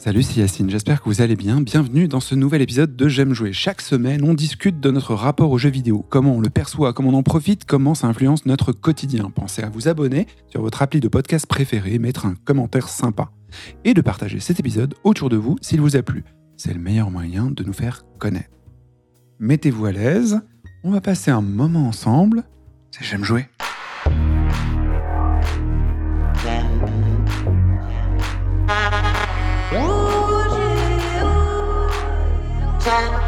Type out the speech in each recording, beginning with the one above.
Salut, c'est Yacine, j'espère que vous allez bien. Bienvenue dans ce nouvel épisode de J'aime jouer. Chaque semaine, on discute de notre rapport aux jeux vidéo, comment on le perçoit, comment on en profite, comment ça influence notre quotidien. Pensez à vous abonner sur votre appli de podcast préféré, mettre un commentaire sympa et de partager cet épisode autour de vous s'il vous a plu. C'est le meilleur moyen de nous faire connaître. Mettez-vous à l'aise, on va passer un moment ensemble. C'est J'aime jouer. time.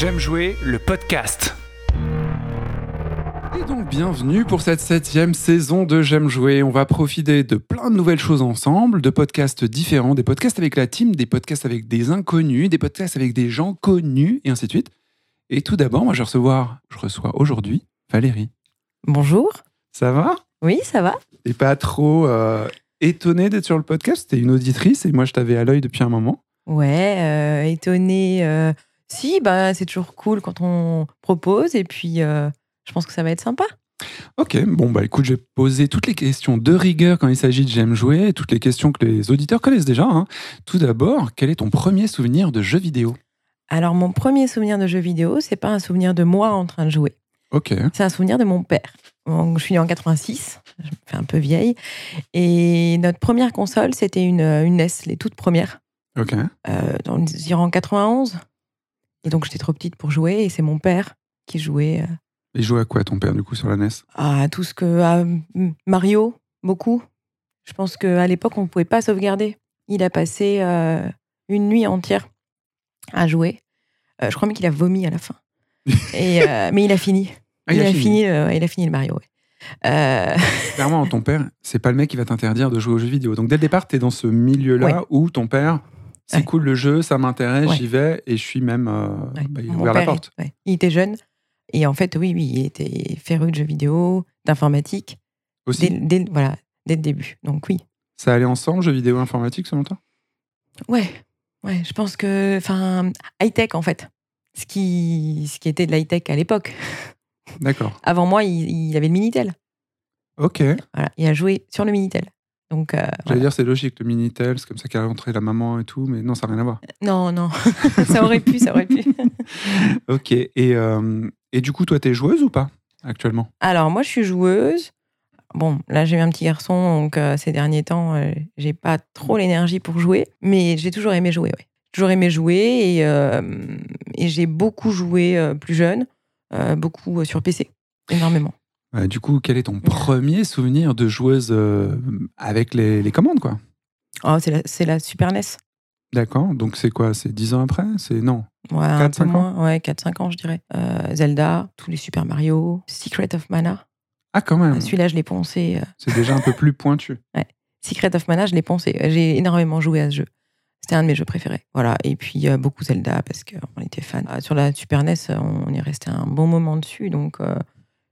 J'aime jouer le podcast. Et donc bienvenue pour cette septième saison de J'aime jouer. On va profiter de plein de nouvelles choses ensemble, de podcasts différents, des podcasts avec la team, des podcasts avec des inconnus, des podcasts avec des gens connus et ainsi de suite. Et tout d'abord, moi je recevoir, je reçois aujourd'hui Valérie. Bonjour. Ça va? Oui, ça va. Et pas trop euh, étonnée d'être sur le podcast? T'es une auditrice et moi je t'avais à l'œil depuis un moment. Ouais, euh, étonnée. euh, si, bah, c'est toujours cool quand on propose et puis euh, je pense que ça va être sympa. Ok, bon bah écoute, je vais poser toutes les questions de rigueur quand il s'agit de J'aime jouer, toutes les questions que les auditeurs connaissent déjà. hein. Tout d'abord, quel est ton premier souvenir de jeu vidéo? Alors, mon premier souvenir de jeu vidéo, c'est pas un souvenir de moi en train de jouer. Ok, C'est un souvenir de mon père. Donc, je suis née en 86, je me fais un peu vieille. Et notre première console, c'était une, une NES, les toutes premières, ok. euh, dans les en 91. Et donc, j'étais trop petite pour jouer et c'est mon père qui jouait euh, Il joue à quoi ton père du coup sur la NES à tout ce que. à mm, Mario, beaucoup. Je pense qu'à l'époque, on ne pouvait pas sauvegarder. Il a passé euh, une nuit entière à jouer. Euh, je crois même qu'il a vomi à la fin. Et, euh, mais il a fini. Ah, il, a fini, euh, il a fini le Mario. ouais. Euh, Clairement, ton père, c'est pas le mec qui va t'interdire de jouer aux jeux vidéo. Donc dès le départ, t'es dans ce milieu-là Ouais. où ton père, c'est Ouais. cool le jeu, ça m'intéresse, Ouais. j'y vais et je suis même. euh, ouais. bah, ouvert la porte. il- était jeune. Et en fait, oui, oui, il était féru de jeux vidéo, d'informatique, Aussi, dès, dès- voilà, dès le début. Donc oui. ça allait ensemble, jeux vidéo informatique selon toi? Ouais, ouais, je pense que, enfin, high-tech en fait. Ce qui, ce qui était de l'high-tech à l'époque. D'accord. Avant moi, il, il avait le Minitel. Ok. Voilà, il a joué sur le Minitel. Donc, euh, J'allais voilà. dire, c'est logique, le Minitel, c'est comme ça qu'elle a rentré la maman et tout, mais non, ça n'a rien à voir. non, non, ça aurait pu, ça aurait pu. Ok. Et, euh, et du coup, toi, t'es joueuse ou pas actuellement? Alors, moi, je suis joueuse. Bon, là, j'ai eu un petit garçon, donc euh, ces derniers temps, euh, j'ai pas trop l'énergie pour jouer, mais j'ai toujours aimé jouer, ouais. Toujours aimé jouer et, euh, et j'ai beaucoup joué euh, plus jeune, euh, beaucoup euh, sur PC, énormément. Euh, Du coup, quel est ton premier souvenir de joueuse euh, avec les, les commandes, quoi? Oh, c'est la, la Super NES. D'accord. Donc, c'est quoi? C'est 10 ans après? C'est non? Ouais, un 4, peu 5 ans? moins. Ouais, 4-5 ans, je dirais. Euh, Zelda, tous les Super Mario, Secret of Mana. Ah, quand même. Celui-là, je l'ai poncé. C'est déjà un peu plus pointu. Secret of Mana, je l'ai poncé. J'ai énormément joué à ce jeu. C'était un de mes jeux préférés. Voilà. Et puis, euh, beaucoup Zelda, parce qu'on était fans. Sur la Super NES, on est resté un bon moment dessus. Donc, euh,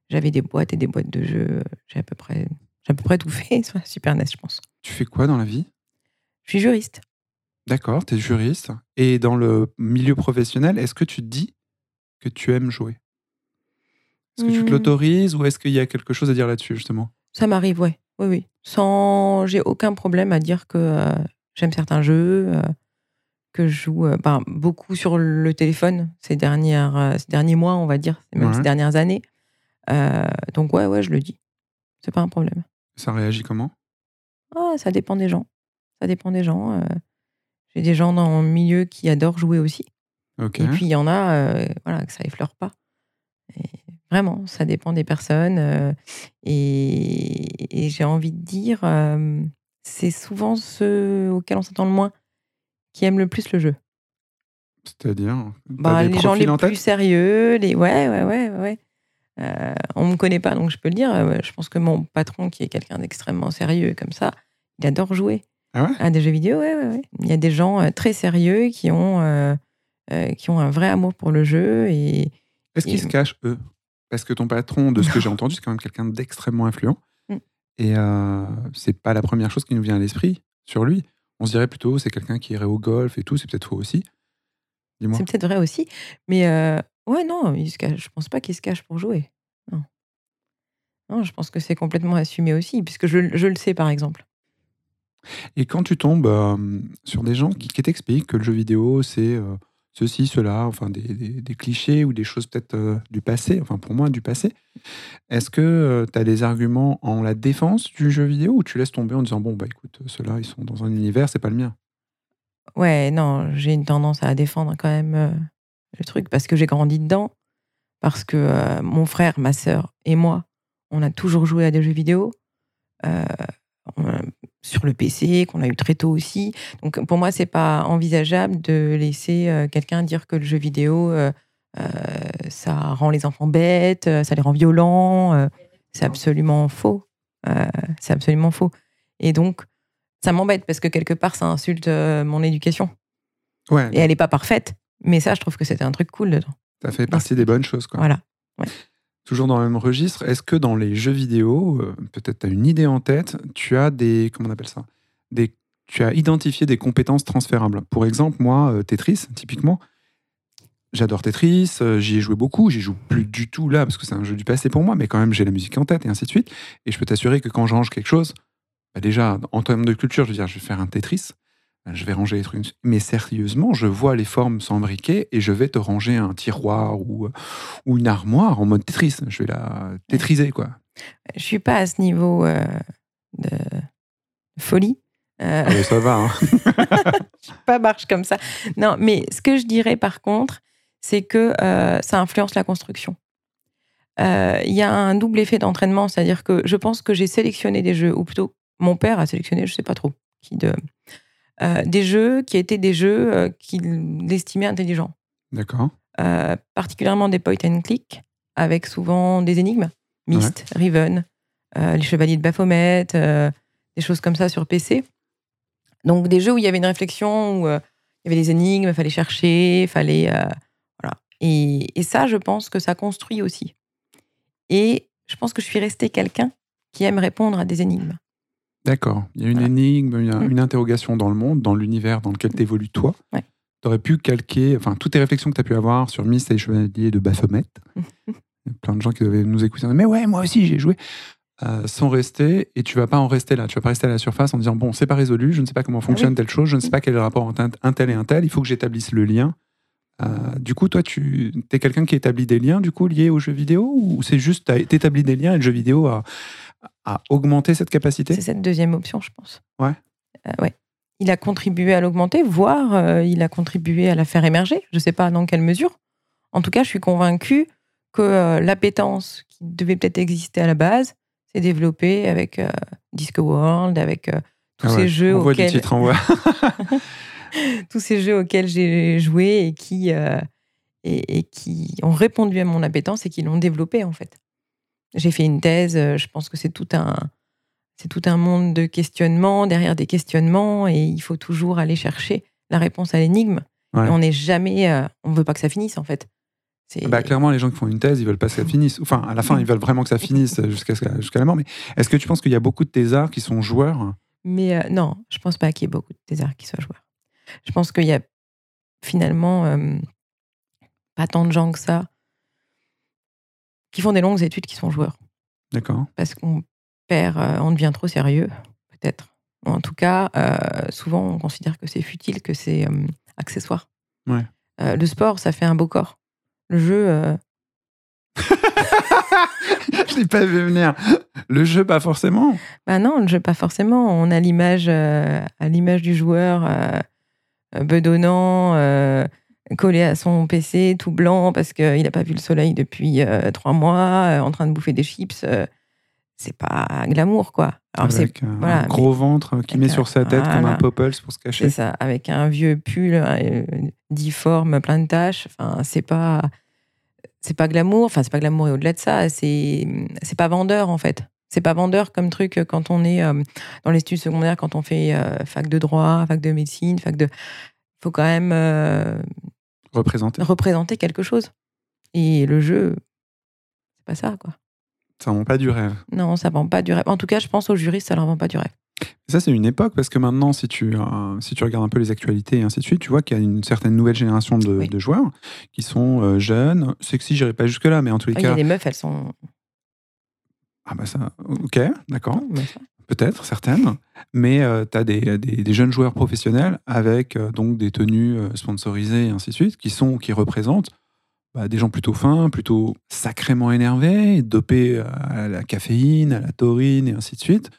j'avais des boîtes et des boîtes de jeux. J'ai à peu près, j'ai à peu près tout fait sur la Super NES, je pense. Tu fais quoi dans la vie? Je suis juriste. D'accord, t'es juriste. Et dans le milieu professionnel, est-ce que tu dis que tu aimes jouer? Est-ce que tu te Hmm. l'autorises ou est-ce qu'il y a quelque chose à dire là-dessus, justement? Ça m'arrive, ouais. Oui, oui. Sans, j'ai aucun problème à dire que euh, j'aime certains jeux, euh, que je joue euh, ben, beaucoup sur le téléphone ces, dernières, euh, ces derniers mois, on va dire, même Ouais. ces dernières années. Euh, donc, ouais, ouais, je le dis. C'est pas un problème. Ça réagit comment? Ah, ça dépend des gens. Ça dépend des gens. euh. J'ai des gens dans le milieu qui adorent jouer aussi. Ok. Et puis, il y en a, euh, voilà, que ça effleure pas. Et vraiment, ça dépend des personnes. euh, et et j'ai envie de dire, euh, c'est souvent ceux auxquels on s'attend le moins qui aiment le plus le jeu. C'est-à-dire? T'as Bah, des les gens profils les en plus sérieux, les ouais, ouais, ouais, ouais. Euh, on me connaît pas, donc je peux le dire. Euh, je pense que mon patron, qui est quelqu'un d'extrêmement sérieux comme ça, il adore jouer Ah ouais? à des jeux vidéo. Ouais. Il y a des gens euh, très sérieux qui ont, euh, qui ont un vrai amour pour le jeu. Et Est-ce qu'ils Et- se cachent, eux? Parce que ton patron, de ce que j'ai entendu, c'est quand même quelqu'un d'extrêmement influent. Mm. Et euh, c'est pas la première chose qui nous vient à l'esprit sur lui. On se dirait plutôt, c'est quelqu'un qui irait au golf et tout. C'est peut-être faux aussi. Dis-moi. c'est peut-être vrai aussi. Mais ouais, non, il se cache. je pense pas qu'il se cache pour jouer. Non. Non, je pense que c'est complètement assumé aussi, puisque je, je le sais, par exemple. Et quand tu tombes euh, sur des gens qui, qui t'expliquent que le jeu vidéo, c'est euh, ceci, cela, enfin des, des- des clichés ou des choses peut-être euh, du passé, enfin pour moi du passé, est-ce que tu as des arguments en la défense du jeu vidéo ou tu laisses tomber en disant, bon, bah écoute, ceux-là, ils sont dans un univers, c'est pas le mien? Ouais, non, j'ai une tendance à défendre quand même le truc parce que j'ai grandi dedans, parce que euh, mon frère, ma sœur et moi, on a toujours joué à des jeux vidéo euh, sur le PC, qu'on a eu très tôt aussi. Donc pour moi, c'est pas envisageable de laisser euh, quelqu'un dire que le jeu vidéo, ça rend les enfants bêtes, ça les rend violents. c'est absolument faux. C'est absolument faux. Et donc, ça m'embête parce que quelque part, ça insulte mon éducation. Ouais, Et elle n'est pas parfaite. Mais ça, je trouve que c'était un truc cool dedans. ça fait partie des bonnes choses. Quoi. Voilà. Toujours dans le même registre, est-ce que dans les jeux vidéo, euh, peut-être tu as une idée en tête, tu as des. Comment on appelle ça? Des, Tu as identifié des compétences transférables. Pour exemple, moi, euh, Tetris, typiquement, j'adore Tetris, euh, j'y ai joué beaucoup, j'y joue plus du tout là parce que c'est un jeu du passé pour moi, mais quand même j'ai la musique en tête et ainsi de suite. Et je peux t'assurer que quand je range quelque chose, bah déjà, en termes de culture, je veux dire, je vais faire un Tetris, je vais ranger les trucs. Mais sérieusement, je vois les formes s'embriquer et je vais te ranger un tiroir ou, ou une armoire en mode Tetris. Je vais la tétriser, quoi. Je suis pas à ce niveau euh, de folie. Euh, Ah, mais ça va, hein. pas marche comme ça. Non, mais ce que je dirais par contre, c'est que euh, ça influence la construction. Euh, Il y a un double effet d'entraînement, c'est-à-dire que je pense que j'ai sélectionné des jeux, ou plutôt mon père a sélectionné, je sais pas trop, qui de, euh, des jeux qui étaient des jeux euh, qu'il estimait intelligents. D'accord. Euh, particulièrement des point and click, avec souvent des énigmes, Myst, Riven, euh, les Chevaliers de Baphomet, des choses comme ça sur PC. Donc des jeux où il y avait une réflexion, où il y avait des énigmes, il fallait chercher, il fallait... voilà. Et, et ça, je pense que ça construit aussi. Et je pense que je suis restée quelqu'un qui aime répondre à des énigmes. D'accord. Il y a une Voilà. énigme, il y a une interrogation dans le monde, dans l'univers dans lequel tu évolues toi. Ouais. Tu aurais pu calquer, enfin, toutes tes réflexions que tu as pu avoir sur Myst et les Chevaliers de Baphomet. Il y a plein de gens qui devaient nous écouter. Mais ouais, moi aussi, j'ai joué. Euh, sans rester, et tu vas pas en rester là. Tu vas pas rester à la surface en disant bon, c'est pas résolu, je ne sais pas comment fonctionne telle chose, je ne sais pas quel est le rapport entre un, tel et un tel, il faut que j'établisse le lien. Euh, du coup, toi, tu es quelqu'un qui établit des liens du coup liés aux jeux vidéo ou c'est juste tu établis des liens et le jeu vidéo a, a augmenté cette capacité? C'est cette deuxième option, je pense. Ouais. Euh, ouais. Il a contribué à l'augmenter, voire euh, il a contribué à la faire émerger. Je ne sais pas dans quelle mesure. En tout cas, je suis convaincue que euh, l'appétence qui devait peut-être exister à la base s'est développée avec euh, Disco World, avec tous Ah ces jeux on voit du auxquels titre en voix. tous ces jeux auxquels j'ai joué et qui et, et qui ont répondu à mon appétence et qui l'ont développé en fait. J'ai fait une thèse, euh, je pense que c'est tout un c'est tout un monde de questionnements derrière des questionnements et il faut toujours aller chercher la réponse à l'énigme. Ouais. On n'est jamais euh, on veut pas que ça finisse en fait. Bah, clairement, les gens qui font une thèse, ils veulent pas que ça finisse. Enfin, à la fin, ils veulent vraiment que ça finisse jusqu'à jusqu'à la mort. Mais est-ce que tu penses qu'il y a beaucoup de thésards qui sont joueurs? Mais euh, non, je pense pas qu'il y ait beaucoup de thésards qui soient joueurs. Je pense qu'il y a finalement euh, pas tant de gens que ça qui font des longues études qui sont joueurs. D'accord. Parce qu'on perd, euh, on devient trop sérieux, peut-être. En tout cas, euh, souvent on considère que c'est futile, que c'est euh, accessoire. Ouais. Euh, le sport, ça fait un beau corps. Le jeu, Je l'ai pas vu venir. Le jeu, pas forcément. bah non, le jeu pas forcément. On a l'image, à l'image du joueur bedonnant, collé à son PC, tout blanc parce qu'il n'a pas vu le soleil depuis euh, trois mois, euh, en train de bouffer des chips. euh, c'est pas glamour, quoi. Alors c'est avec un, voilà, gros ventre qui met un- sur sa tête comme un voilà. popples pour se cacher. C'est ça, avec un vieux pull difforme, plein de taches. Enfin, c'est pas, c'est pas glamour. Enfin, c'est pas glamour et au-delà de ça, c'est c'est pas vendeur en fait. C'est pas vendeur comme truc quand on est dans les études secondaires, quand on fait fac de droit, fac de médecine, fac de. faut quand même Représenter. représenter quelque chose. Et le jeu, c'est pas ça, quoi. Ça vend pas du rêve. Non, ça vend pas du rêve. En tout cas, je pense aux juristes, ça leur vend pas du rêve. Ça, c'est une époque parce que maintenant, si tu, euh, si tu regardes un peu les actualités et ainsi de suite, tu vois qu'il y a une certaine nouvelle génération de, Oui. de joueurs qui sont euh, jeunes, sexy, j'irai pas jusque-là, mais en tous les Ah, Il y a cas. des meufs, elles sont. Ah, bah ça, ok, d'accord. Peut-être, certaines. Mais tu as des, des- des jeunes joueurs professionnels avec euh, donc des tenues euh, sponsorisées et ainsi de suite, qui, sont, qui représentent bah, des gens plutôt fins, plutôt sacrément énervés, dopés à la caféine, à la taurine et ainsi de suite.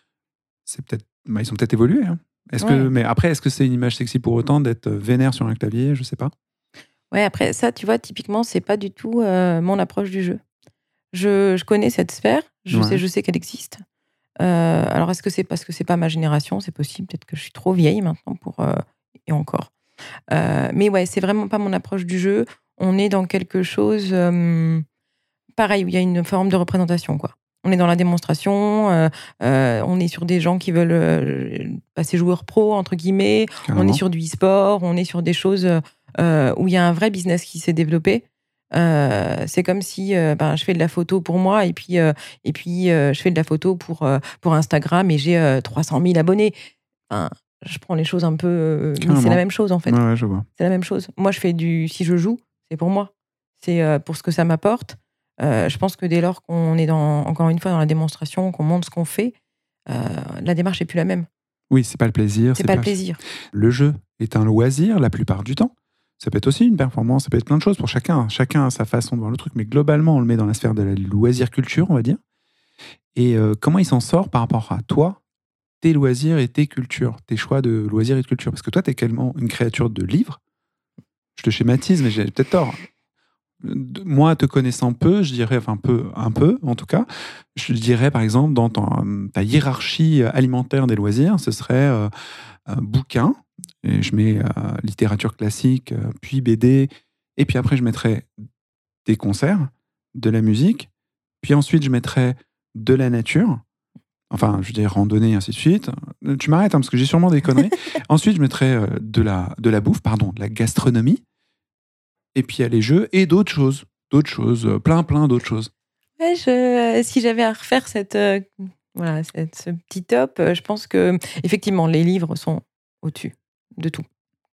C'est peut-être, bah, ils ont peut-être évolué. hein. Est-ce que, mais après, est-ce que c'est une image sexy pour autant d'être vénère sur un clavier? Je sais pas. Ouais, après, ça, tu vois, typiquement, c'est pas du tout euh, mon approche du jeu. Je, je connais cette sphère, je Ouais. sais, je sais qu'elle existe. Euh, alors, est-ce que c'est parce que c'est pas ma génération? C'est possible, peut-être que je suis trop vieille maintenant pour. euh, et encore. Euh, mais ouais, c'est vraiment pas mon approche du jeu. On est dans quelque chose. pareil, où il y a une forme de représentation, quoi. On est dans la démonstration, on est sur des gens qui veulent passer joueur pro, entre guillemets, on est sur du e-sport, on est sur des choses où il y a un vrai business qui s'est développé. Euh, c'est comme si euh, ben, je fais de la photo pour moi et puis, euh, et puis je fais de la photo pour, pour Instagram et j'ai euh, 300 000 abonnés. Enfin, je prends les choses un peu. c'est la même chose en fait. Ouais, ouais. C'est la même chose. Moi, je fais du. Si je joue, c'est pour moi. C'est pour ce que ça m'apporte. Je pense que dès lors qu'on est dans, encore une fois dans la démonstration, qu'on montre ce qu'on fait, la démarche est plus la même. Oui, c'est pas le plaisir. C'est pas, le plaisir. Le jeu est un loisir la plupart du temps. Ça peut être aussi une performance, ça peut être plein de choses pour chacun. Chacun a sa façon de voir le truc, mais globalement, on le met dans la sphère de la loisir culture, on va dire. Et euh, comment il s'en sort par rapport à toi, tes loisirs et tes cultures, tes choix de loisirs et de culture? Parce que toi, tu es tellement une créature de livres. Je te schématise, mais j'ai peut-être tort. Moi, te connaissant peu, je dirais, enfin peu, un peu en tout cas, je dirais par exemple dans ta hiérarchie alimentaire des loisirs, ce serait euh, un bouquin, et je mets euh, littérature classique, euh, puis BD, et puis après je mettrais des concerts, de la musique, puis ensuite je mettrais de la nature, enfin je veux dire randonnée, ainsi de suite. Euh, Tu m'arrêtes hein, parce que j'ai sûrement des conneries. ensuite je mettrais euh, de, la, de la bouffe, pardon, de la gastronomie, et puis il y a les jeux et d'autres choses, d'autres choses, plein plein d'autres choses. Ouais, je- si j'avais à refaire cette, euh, voilà, cette- ce petit top, je pense que effectivement les livres sont au-dessus de tout.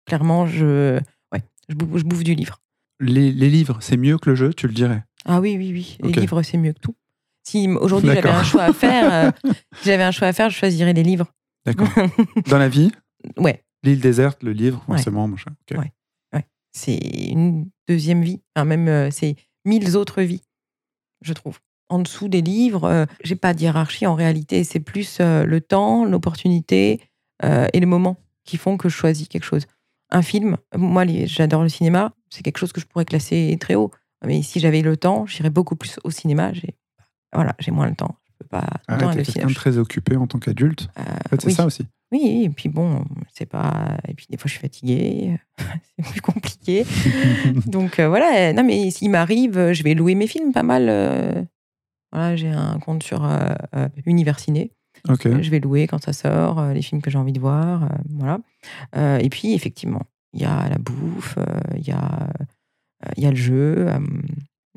Clairement, je, ouais, je, bouffe, je bouffe du livre. Les, les livres, c'est mieux que le jeu, tu le dirais? Ah oui, oui, oui. Les livres, c'est mieux que tout. Si aujourd'hui j'avais un choix à faire, euh, si j'avais un choix à faire, je choisirais les livres. D'accord. Dans la vie, Ouais, l'île déserte, le livre, forcément. Ouais. c'est une deuxième vie. Enfin, même, euh, c'est mille autres vies, je trouve. En dessous des livres, euh, j'ai pas de hiérarchie en réalité. C'est plus le temps, l'opportunité et le moment qui font que je choisis quelque chose. Un film, moi, j'adore le cinéma. C'est quelque chose que je pourrais classer très haut. Mais si j'avais le temps, j'irais beaucoup plus au cinéma. J'ai, voilà, j'ai moins le temps. Je peux pas. Ah, temps quelqu'un très occupé en tant qu'adulte. Euh, En fait, c'est oui. ça aussi. Oui, et puis bon, c'est pas. Et puis des fois, je suis fatiguée. c'est plus compliqué. Donc euh, voilà, euh, non mais s'il m'arrive, je vais louer mes films pas mal. euh, Voilà, j'ai un compte sur Universiné. Je vais louer quand ça sort, euh, les films que j'ai envie de voir. euh, voilà. Euh, et puis effectivement, il y a la bouffe, il y, a, il y a le jeu.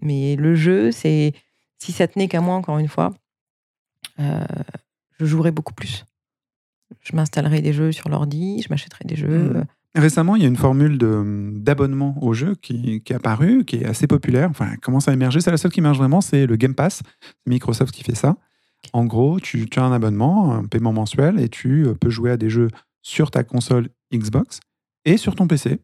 mais le jeu, c'est. Si ça tenait qu'à moi, encore une fois, euh, je jouerais beaucoup plus. Je m'installerais des jeux sur l'ordi, je m'achèterais des jeux. Mhm. Récemment, il y a une formule de- d'abonnement au jeu qui, qui est apparue, qui est assez populaire. Enfin, elle commence à émerger. C'est la seule qui marche vraiment, c'est le Game Pass. C'est Microsoft qui fait ça. En gros, tu, tu as un abonnement, un paiement mensuel, et tu euh, peux jouer à des jeux sur ta console Xbox et sur ton PC.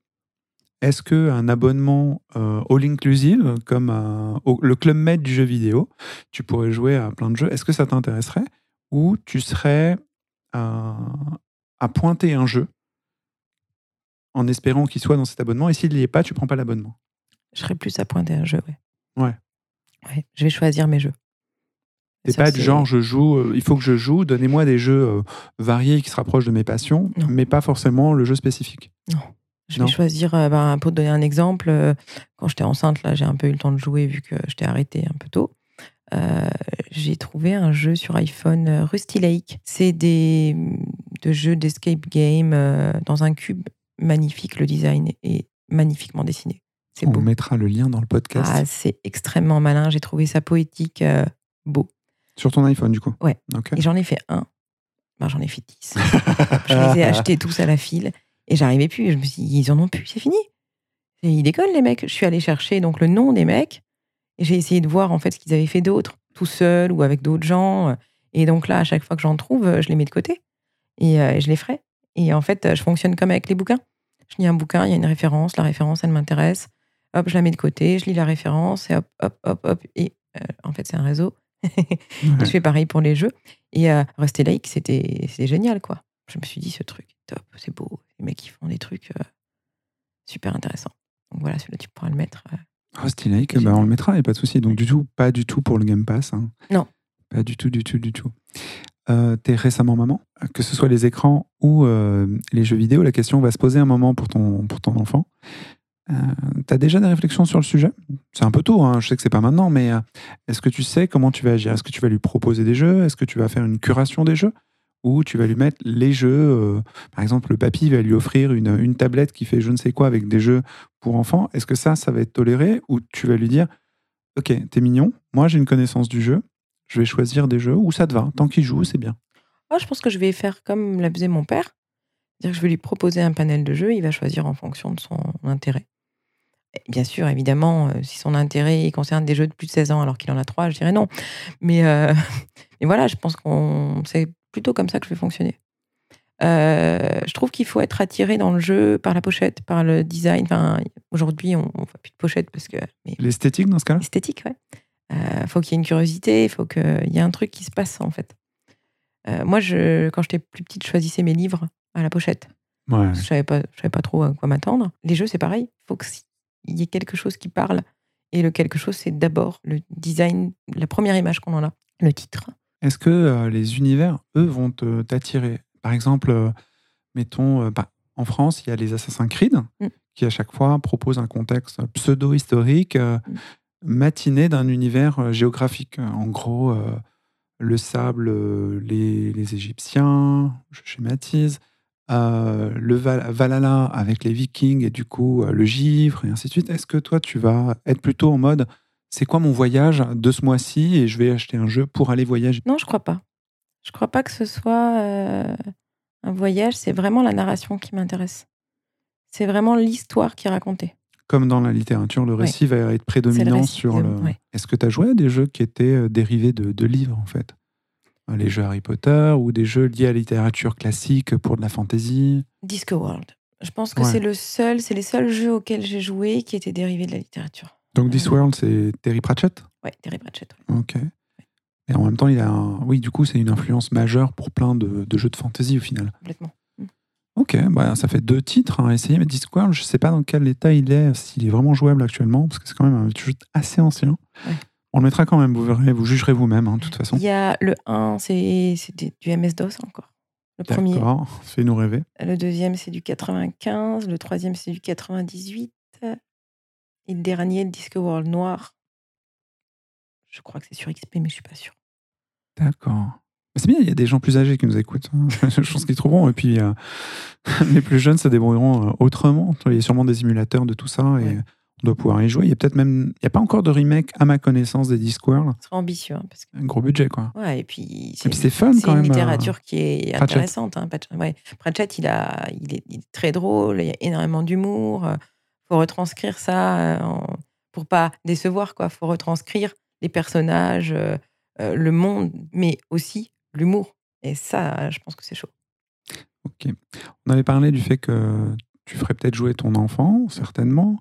Est-ce qu'un abonnement euh, all-inclusive, comme un- au- le Club Med du jeu vidéo, tu pourrais jouer à plein de jeux, est-ce que ça t'intéresserait Ou tu serais à, à pointer un jeu en espérant qu'il soit dans cet abonnement, et s'il n'y est pas, tu prends pas l'abonnement? Je serais plus à pointer un jeu, ouais. Ouais. Ouais, je vais choisir mes jeux. C'est Ça, pas du genre, je joue, euh, il faut que je joue, donnez-moi des jeux euh, variés qui se rapprochent de mes passions, Non. mais pas forcément le jeu spécifique. Je Non. vais choisir, euh, ben, pour te donner un exemple, quand j'étais enceinte, là, j'ai un peu eu le temps de jouer vu que j'étais arrêtée un peu tôt. J'ai trouvé un jeu sur iPhone, Rusty Lake. C'est des de jeux d'escape game dans un cube magnifique. Le design est magnifiquement dessiné. C'est On beau. mettra le lien dans le podcast. Ah, c'est extrêmement malin. J'ai trouvé ça poétique, beau. Sur ton iPhone, du coup Ouais. Et j'en ai fait un. Ben, j'en ai fait dix. je les ai achetés tous à la file et j'arrivais plus. Je me suis dit, ils en ont plus, c'est fini. Et ils déconnent, les mecs. Je suis allée chercher donc le nom des mecs et j'ai essayé de voir en fait ce qu'ils avaient fait d'autre, tout seul ou avec d'autres gens. Et donc là, à chaque fois que j'en trouve, je les mets de côté et euh, je les ferai. Et en fait, je fonctionne comme avec les bouquins. Je lis un bouquin, il y a une référence, la référence, elle m'intéresse. Hop, je la mets de côté, je lis la référence et hop, hop, hop, hop. Et euh, en fait, c'est un réseau. Je fais pareil pour les jeux. Et euh, rester laïque, c'était génial, quoi. Je me suis dit, ce truc top, c'est beau. Les mecs, ils font des trucs euh, super intéressants. Donc voilà, celui-là, tu pourras le mettre. euh. Rusty Lake, bah, on le mettra, il n'y a pas de souci. Donc, du tout, pas du tout pour le Game Pass. hein. Non. Pas du tout, du tout, du tout. Euh, T'es récemment maman, que ce soit les écrans ou euh, les jeux vidéo, la question va se poser un moment pour ton, pour ton enfant. Euh, T'as déjà des réflexions sur le sujet? C'est un peu tôt, hein, je sais que c'est pas maintenant, mais euh, est-ce que tu sais comment tu vas agir? Est-ce que tu vas lui proposer des jeux? Est-ce que tu vas faire une curation des jeux? Ou tu vas lui mettre les jeux euh, Par exemple, le papy va lui offrir une, une tablette qui fait je ne sais quoi avec des jeux pour enfants? Est-ce que ça, ça va être toléré? Ou tu vas lui dire Ok, t'es mignon, moi j'ai une connaissance du jeu, je vais choisir des jeux où ça te va. Tant qu'il joue, c'est bien. Ah, je pense que je vais faire comme l'a faisait mon père. C'est-à-dire que je vais lui proposer un panel de jeux, il va choisir en fonction de son intérêt. Et bien sûr, évidemment, euh, si son intérêt concerne des jeux de plus de 16 ans alors qu'il en a 3, je dirais non. Mais, euh, mais voilà, je pense qu'on c'est plutôt comme ça que je vais fonctionner. Euh, je trouve qu'il faut être attiré dans le jeu par la pochette, par le design. Enfin, aujourd'hui, on ne fait plus de pochette parce que L'esthétique dans ce cas-là? Esthétique, ouais. Euh, faut qu'il y ait une curiosité, il faut qu'il y ait un truc qui se passe en fait. Euh, moi, je, quand j'étais plus petite, je choisissais mes livres à la pochette. Ouais. Je savais pas, je savais pas trop à quoi m'attendre. Les jeux, c'est pareil. Il faut qu'il y ait quelque chose qui parle. Et le quelque chose, c'est d'abord le design, la première image qu'on en a, le titre. Est-ce que euh, les univers, eux, vont t'attirer? Par exemple, euh, mettons, euh, bah, en France, il y a les Assassin's Creed, Mm. qui à chaque fois proposent un contexte pseudo-historique, Mm. matiné d'un univers géographique. En gros, le sable, les, les Égyptiens, je schématise, euh, le Val- Valhalla avec les Vikings et du coup euh, le givre et ainsi de suite. Est-ce que toi, tu vas être plutôt en mode c'est quoi mon voyage de ce mois-ci et je vais acheter un jeu pour aller voyager? Non, je crois pas. Je crois pas que ce soit euh, un voyage. C'est vraiment la narration qui m'intéresse. C'est vraiment l'histoire qui est racontée. Comme dans la littérature, le Ouais. récit va être prédominant récit, sur le. ouais. Est-ce que tu as joué à des jeux qui étaient dérivés de, de livres, en fait? Les jeux Harry Potter ou des jeux liés à la littérature classique pour de la fantasy Disco World. Je pense que Ouais. c'est le seul, c'est les seuls jeux auxquels j'ai joué qui étaient dérivés de la littérature. Donc, This Ouais. World, c'est Terry Pratchett? Ouais, Terry Pratchett. ouais. Ok. Et en même temps, il a un... Oui, du coup, c'est une influence majeure pour plein de, de jeux de fantasy au final. Complètement. Ok, bah, ça fait deux titres à essayer, mais Discworld, je sais pas dans quel état il est, s'il est vraiment jouable actuellement, parce que c'est quand même un jeu assez ancien. Ouais. On le mettra quand même, vous verrez, vous jugerez vous-même, hein, de toute façon. Il y a le 1, c'est du MS-DOS encore. Le premier. D'accord, fais-nous rêver. Le deuxième, c'est du 95. Le troisième, c'est du 98. Et le dernier, le Disco World Noir. Je crois que c'est sur XP, mais je suis pas sûre. D'accord. C'est bien, il y a des gens plus âgés qui nous écoutent. hein. je pense qu'ils trouveront. Et puis, euh, les plus jeunes se débrouilleront euh, autrement. Il y a sûrement des émulateurs de tout ça et Ouais. Doit pouvoir y jouer. Il y a peut-être même. Il n'y a pas encore de remake, à ma connaissance, des Discworld. Ce sera ambitieux. hein, parce que, Un gros budget, quoi. ouais, et puis, c'est fun c'est quand une même. euh, littérature qui est intéressante. Hein, Pratchett, ouais. Pratchett, il, a, il, est, il est très drôle, il y a énormément d'humour. Il faut retranscrire ça euh, en- pour pas décevoir. Il faut retranscrire les personnages, euh, euh, le monde, mais aussi l'humour. Et ça, je pense que c'est chaud. Ok. On avait parlé du fait que tu ferais peut-être jouer ton enfant, certainement.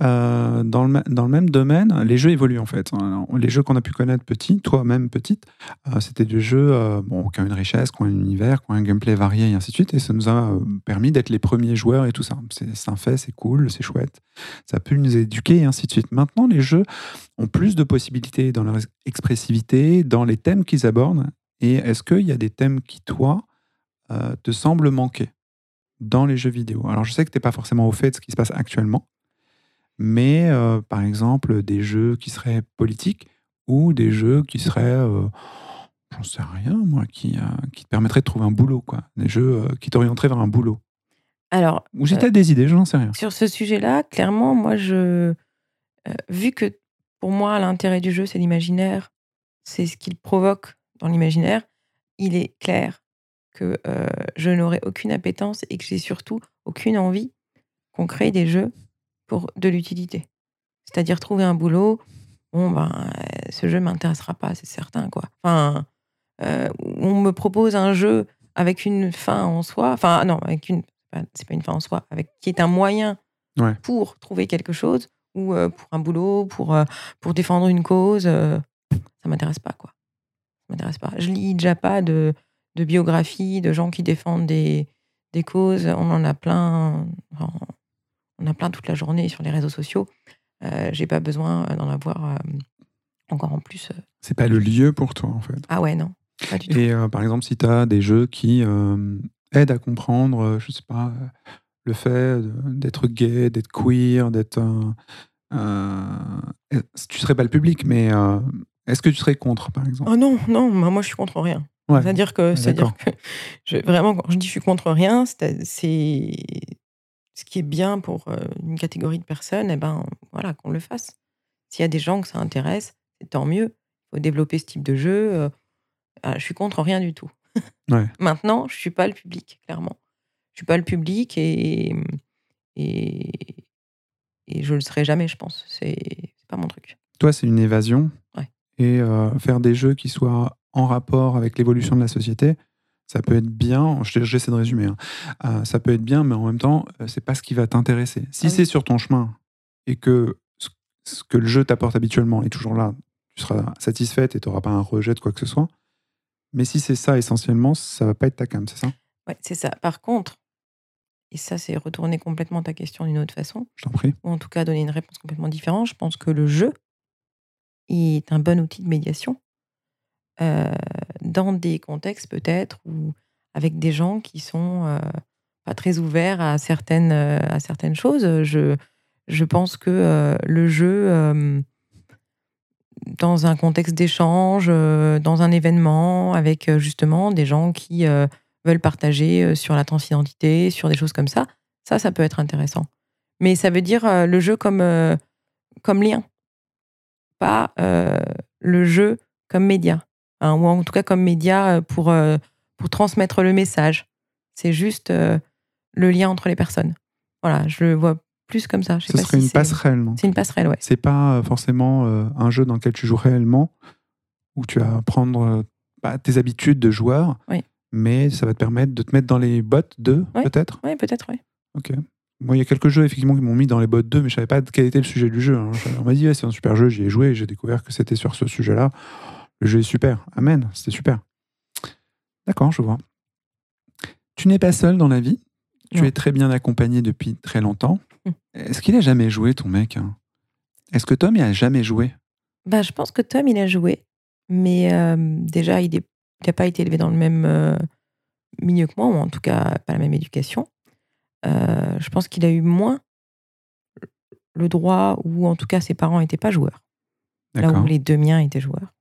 Euh, dans, le, même domaine, les jeux évoluent en fait. Alors, Les jeux qu'on a pu connaître petits, toi-même petite, euh, c'était des jeux euh, bon, qui ont une richesse, qui ont un univers, qui ont un gameplay varié et ainsi de suite. Et ça nous a permis d'être les premiers joueurs et tout ça. C'est un fait, c'est cool, c'est chouette. Ça a pu nous éduquer et ainsi de suite. Maintenant, les jeux ont plus de possibilités dans leur expressivité, dans les thèmes qu'ils abordent. Et est-ce qu'il y a des thèmes qui, toi, te semblent manquer dans les jeux vidéo? Alors, je sais que tu n'es pas forcément au fait de ce qui se passe actuellement, mais euh, par exemple, des jeux qui seraient politiques ou des jeux qui seraient, euh, j'en sais rien, moi, qui, euh, qui te permettraient de trouver un boulot, quoi. Des jeux qui t'orienteraient vers un boulot. Alors, Ou si tu des idées, j'en sais rien. sur ce sujet-là, clairement, moi, je. vu que pour moi, l'intérêt du jeu, c'est l'imaginaire, c'est ce qu'il provoque dans l'imaginaire, il est clair que je n'aurai aucune appétence et que j'ai surtout aucune envie qu'on crée des jeux pour de l'utilité. C'est-à-dire trouver un boulot, bon, ben, ce jeu m'intéressera pas, c'est certain, quoi. Enfin, on me propose un jeu avec une fin en soi, enfin, non, avec une, c'est pas une fin en soi, avec qui est un moyen pour trouver quelque chose ou pour un boulot, pour, pour défendre une cause, ça m'intéresse pas, quoi. Ça m'intéresse pas. Je lis déjà pas de, de biographies de gens qui défendent des, des causes. On en a plein. On a plein toute la journée sur les réseaux sociaux. Euh, J'ai pas besoin d'en avoir encore en plus. C'est pas le lieu pour toi, en fait. Ah ouais, non. Pas du tout. Et par exemple, si tu as des jeux qui aident à comprendre, je sais pas, le fait d'être gay, d'être queer, d'être. tu serais pas le public, mais est-ce que tu serais contre, par exemple? Oh non, non, moi je suis contre rien. C'est-à-dire que, c'est-à-dire que je, vraiment, quand je dis je suis contre rien, c'est ce qui est bien pour une catégorie de personnes, eh ben voilà, qu'on le fasse. S'il y a des gens que ça intéresse, tant mieux. Il faut développer ce type de jeu. je suis contre rien du tout. Maintenant, je suis pas le public, clairement. Je suis pas le public et et, et je le serai jamais, je pense. C'est pas mon truc. Toi, c'est une évasion. Et faire des jeux qui soient en rapport avec l'évolution de la société, ça peut être bien. J'essaie de résumer. Hein. Euh, ça peut être bien, mais en même temps, euh, c'est pas ce qui va t'intéresser. Si ah c'est sur ton chemin et que ce que le jeu t'apporte habituellement est toujours là, tu seras satisfaite et tu n'auras pas un rejet de quoi que ce soit. Mais si c'est ça essentiellement, ça va pas être ta cam, c'est ça? Ouais, c'est ça. Par contre, et ça, c'est retourner complètement ta question d'une autre façon. Je t'en prie. Ou en tout cas donner une réponse complètement différente. Je pense que le jeu est un bon outil de médiation euh, dans des contextes peut-être ou avec des gens qui sont euh, pas très ouverts à certaines, euh, à certaines choses. Je, je pense que le jeu, dans un contexte d'échange, dans un événement, avec justement des gens qui veulent partager sur la transidentité, sur des choses comme ça, ça, ça peut être intéressant. Mais ça veut dire le jeu comme, comme lien, pas le jeu comme média. Hein, ou en tout cas comme média euh, pour, euh, pour transmettre le message. C'est juste euh, le lien entre les personnes. Voilà, je le vois plus comme ça. Ce serait une passerelle, non? C'est une passerelle, ouais. C'est pas forcément un jeu dans lequel tu joues réellement, où tu vas prendre bah, tes habitudes de joueur, mais ça va te permettre de te mettre dans les bottes de, peut-être? Oui, peut-être, oui. Ok. Moi, il y a quelques jeux effectivement qui m'ont mis dans les bottes 2, mais je savais pas quel était le sujet du jeu. Hein. On m'a dit, c'est un super jeu, j'y ai joué, et j'ai découvert que c'était sur ce sujet-là. Le jeu est super. Amen. C'était super. D'accord, je vois. Tu n'es pas seul dans la vie. Tu es très bien accompagné depuis très longtemps. Hum. Est-ce qu'il a jamais joué, ton mec hein? Est-ce que Tom, il a jamais joué? Bah, Je pense que Tom, il a joué. Mais euh, déjà, il n'a pas été élevé dans le même euh, milieu que moi, ou en tout cas pas la même éducation. Euh, je pense qu'il a eu moins le droit, ou en tout cas ses parents n'étaient pas joueurs. Là où les deux miens étaient joueurs.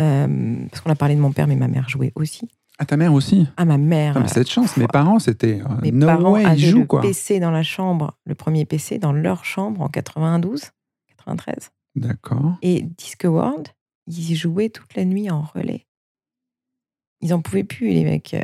Euh, parce qu'on a parlé de mon père, mais ma mère jouait aussi. Ah, ta mère aussi? Ah, ma mère. Cette chance, mes parents, c'était. Euh, mes parents avaient le PC dans la chambre, le premier PC dans leur chambre en 92, 93. D'accord. Et Discworld, ils jouaient toute la nuit en relais. Ils en pouvaient plus, les mecs. Euh,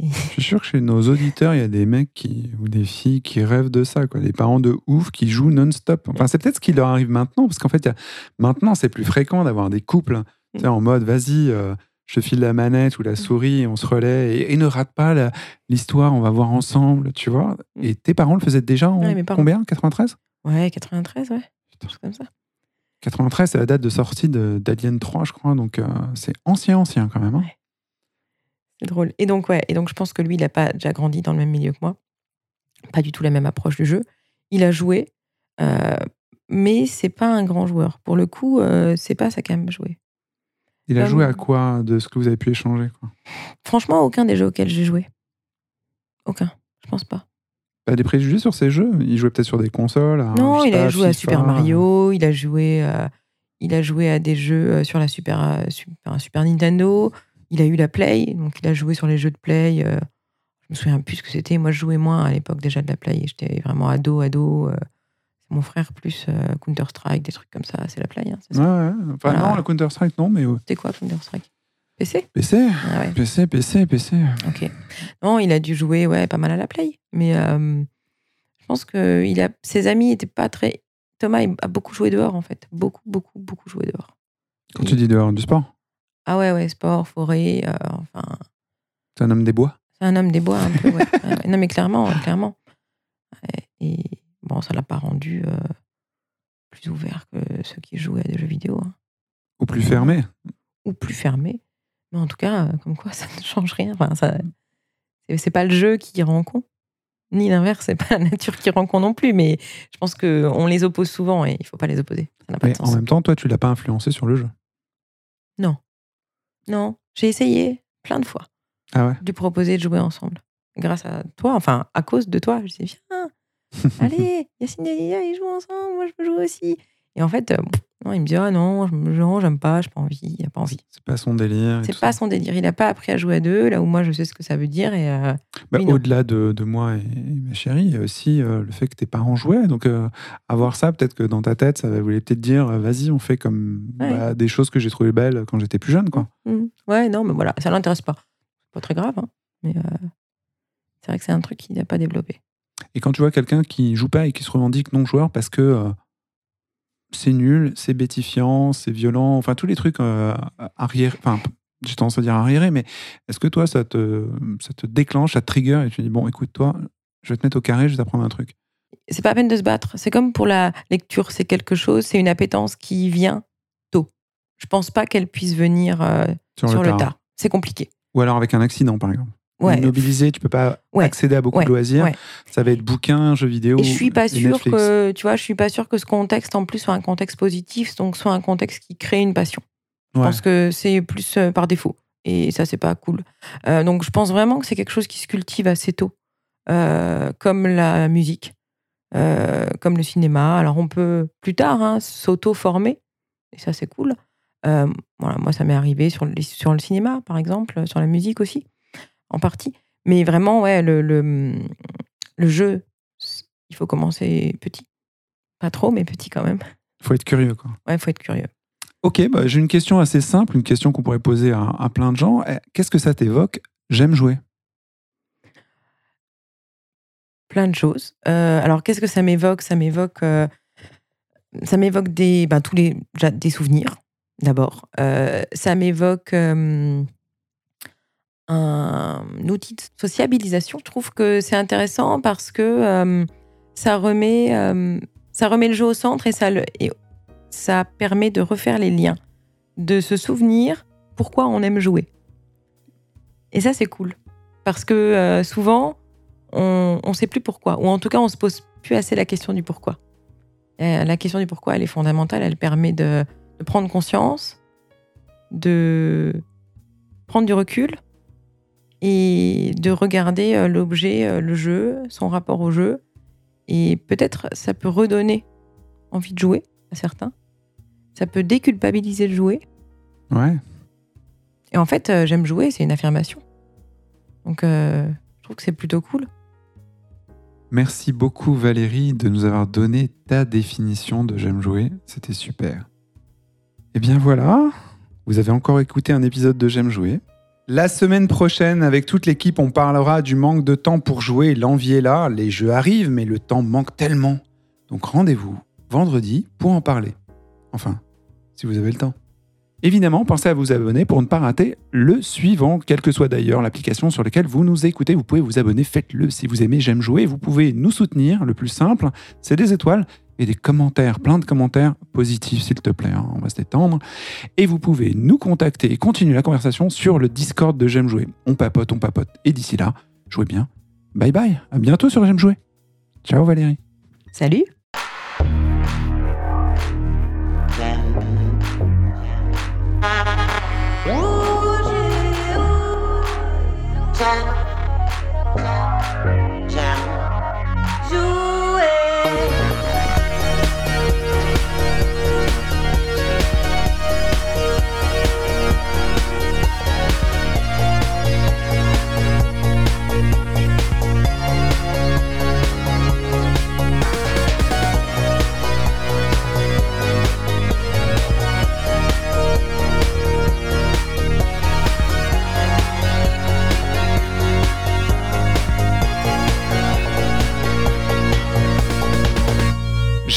Je suis sûr que chez nos auditeurs, il y a des mecs qui, ou des filles qui rêvent de ça, quoi. Des parents de ouf qui jouent non-stop. Enfin, c'est peut-être ce qui leur arrive maintenant, parce qu'en fait, y a... maintenant, c'est plus fréquent d'avoir des couples en mode, vas-y, euh, je file la manette ou la mm. souris, et on se relaie, et, ne rate pas l'histoire, on va voir ensemble, tu vois. Mm. Et tes parents le faisaient déjà en combien? 93 Ouais, 93, ouais. comme ça. 93, c'est la date de sortie d'Alien 3, je crois, donc euh, c'est ancien, ancien quand même. Hein. C'est drôle. Et donc, ouais, et donc je pense que lui, il n'a pas déjà grandi dans le même milieu que moi. Pas du tout la même approche du jeu. Il a joué, euh, mais c'est pas un grand joueur. Pour le coup, euh, c'est pas sa cam jouer. Il a joué à quoi de ce que vous avez pu échanger quoi? Franchement, aucun des jeux auxquels j'ai joué. Aucun. Je pense pas. T'as des préjugés sur ces jeux? Il jouait peut-être sur des consoles à, Non, il a joué à. Super Mario, il a joué, euh, il a joué à des jeux euh, sur la Super, euh, Super, Super Nintendo. Il a eu la Play, donc il a joué sur les jeux de Play. je me souviens plus ce que c'était. Moi, je jouais moins à l'époque déjà de la Play. J'étais vraiment ado, ado. Mon frère plus euh, Counter Strike, des trucs comme ça. C'est la Play, hein, ça Ouais, ouais. Enfin, Voilà. non, le Counter-Strike, non, mais. C'était quoi Counter Strike PC PC, Ah ouais. PC, PC, PC. Ok. Non, il a dû jouer ouais, pas mal à la Play. Mais euh, je pense que il a, ses amis n'étaient pas très. Thomas il a beaucoup joué dehors, en fait. Beaucoup, beaucoup, beaucoup joué dehors. Quand tu dis dehors du sport, Ah ouais, ouais, sport, forêt, euh, enfin. c'est un homme des bois? C'est un homme des bois, un peu, ouais. Non, mais clairement, clairement. Et bon, ça l'a pas rendu euh, plus ouvert que ceux qui jouaient à des jeux vidéo. hein. Ou plus fermé. Ou plus fermé. Mais en tout cas, euh, comme quoi, ça ne change rien. Enfin, ça, c'est- pas le jeu qui rend con. Ni l'inverse, c'est pas la nature qui rend con non plus. Mais je pense qu'on les oppose souvent et il faut pas les opposer. Ça n'a pas Mais de en sens. même temps, toi, tu l'as pas influencé sur le jeu. Non, j'ai essayé plein de fois. Ah ouais de lui proposer de jouer ensemble. Grâce à toi, enfin, à cause de toi, je dis viens, allez, Yacine et Lilia, ils jouent ensemble, moi je veux jouer aussi. Et en fait, euh, non, il me dit ah non, non, j'aime pas, j'ai pas envie, il a pas envie. C'est pas son délire. C'est pas ça. son délire, il a pas appris à jouer à deux, là où moi je sais ce que ça veut dire. Et euh, Bah. Au-delà de, de moi et, ma chérie, il y a aussi euh, le fait que tes parents jouaient. Donc, avoir ça, peut-être que dans ta tête, ça voulait peut-être dire vas-y, on fait comme Ouais. bah, des choses que j'ai trouvées belles quand j'étais plus jeune. Quoi. hmm, ouais, non, mais voilà, ça l'intéresse pas. C'est pas très grave, hein, mais c'est vrai que c'est un truc qu'il n'a pas développé. Et quand tu vois quelqu'un qui joue pas et qui se revendique non-joueur parce que euh, c'est nul, c'est bétifiant, c'est violent, enfin tous les trucs euh, arrière, enfin j'ai tendance à dire arriéré, mais est-ce que toi ça te, ça te déclenche, ça te trigger et tu dis bon écoute toi, je vais te mettre au carré, je vais t'apprendre un truc? c'est pas à peine de se battre. C'est comme pour la lecture, c'est quelque chose, c'est une appétence qui vient tôt. Je pense pas qu'elle puisse venir euh, Sur, sur, le, le tard. tard. C'est compliqué. Ou alors avec un accident par exemple. Ouais. Immobilisé, tu peux pas Ouais. accéder à beaucoup Ouais. de loisirs. Ça va être bouquins, jeux vidéo. Et je suis pas sûre Netflix. que, tu vois, je suis pas sûre que ce contexte en plus soit un contexte positif, donc soit un contexte qui crée une passion. Je pense que c'est plus euh, par défaut. Et ça, c'est pas cool. Euh, donc, je pense vraiment que c'est quelque chose qui se cultive assez tôt, euh, comme la musique, euh, comme le cinéma. Alors, on peut plus tard hein, s'auto-former, et ça, c'est cool. Euh, voilà, moi, ça m'est arrivé sur le, sur le cinéma, par exemple, sur la musique aussi, en partie. Mais vraiment, ouais, le, le, le jeu, il faut commencer petit. Pas trop, mais petit quand même. faut être curieux quoi. Ouais, il faut être curieux. Ok, bah, j'ai une question assez simple, une question qu'on pourrait poser à, à plein de gens. Eh, Qu'est-ce que ça t'évoque? J'aime jouer. plein de choses. Euh, alors, qu'est-ce que ça m'évoque? Ça m'évoque, euh, ça m'évoque des, ben, tous les, des souvenirs. D'abord, Euh, ça m'évoque un outil de sociabilisation. Je trouve que c'est intéressant parce que euh, ça remet, euh, ça remet le jeu au centre et ça, ça permet de refaire les liens, de se souvenir pourquoi on aime jouer. Et ça, c'est cool parce que euh, souvent on ne sait plus pourquoi, ou en tout cas, on se pose plus assez la question du pourquoi. La question du pourquoi, elle est fondamentale. Elle permet de prendre conscience, de prendre du recul et de regarder euh, l'objet, euh, le jeu, son rapport au jeu. Et peut-être ça peut redonner envie de jouer à certains. Ça peut déculpabiliser le jouer. Ouais. Et en fait, euh, j'aime jouer, c'est une affirmation. Donc, euh, je trouve que c'est plutôt cool. Merci beaucoup Valérie de nous avoir donné ta définition de j'aime jouer. C'était super. Et bien voilà, vous avez encore écouté un épisode de J'aime jouer. La semaine prochaine, avec toute l'équipe, on parlera du manque de temps pour jouer. L'envie est là, les jeux arrivent, mais le temps manque tellement. Donc rendez-vous vendredi pour en parler. Enfin, si vous avez le temps. Évidemment, pensez à vous abonner pour ne pas rater le suivant, quelle que soit d'ailleurs l'application sur laquelle vous nous écoutez. Vous pouvez vous abonner, faites-le si vous aimez J'aime jouer. Vous pouvez nous soutenir, le plus simple, c'est des étoiles et des commentaires, plein de commentaires positifs s'il te plaît, hein, on va se détendre. Et vous pouvez nous contacter et continuer la conversation sur le Discord de J'aime jouer. On papote, on papote. Et d'ici là, jouez bien. Bye bye, à bientôt sur J'aime jouer. Ciao Valérie. Salut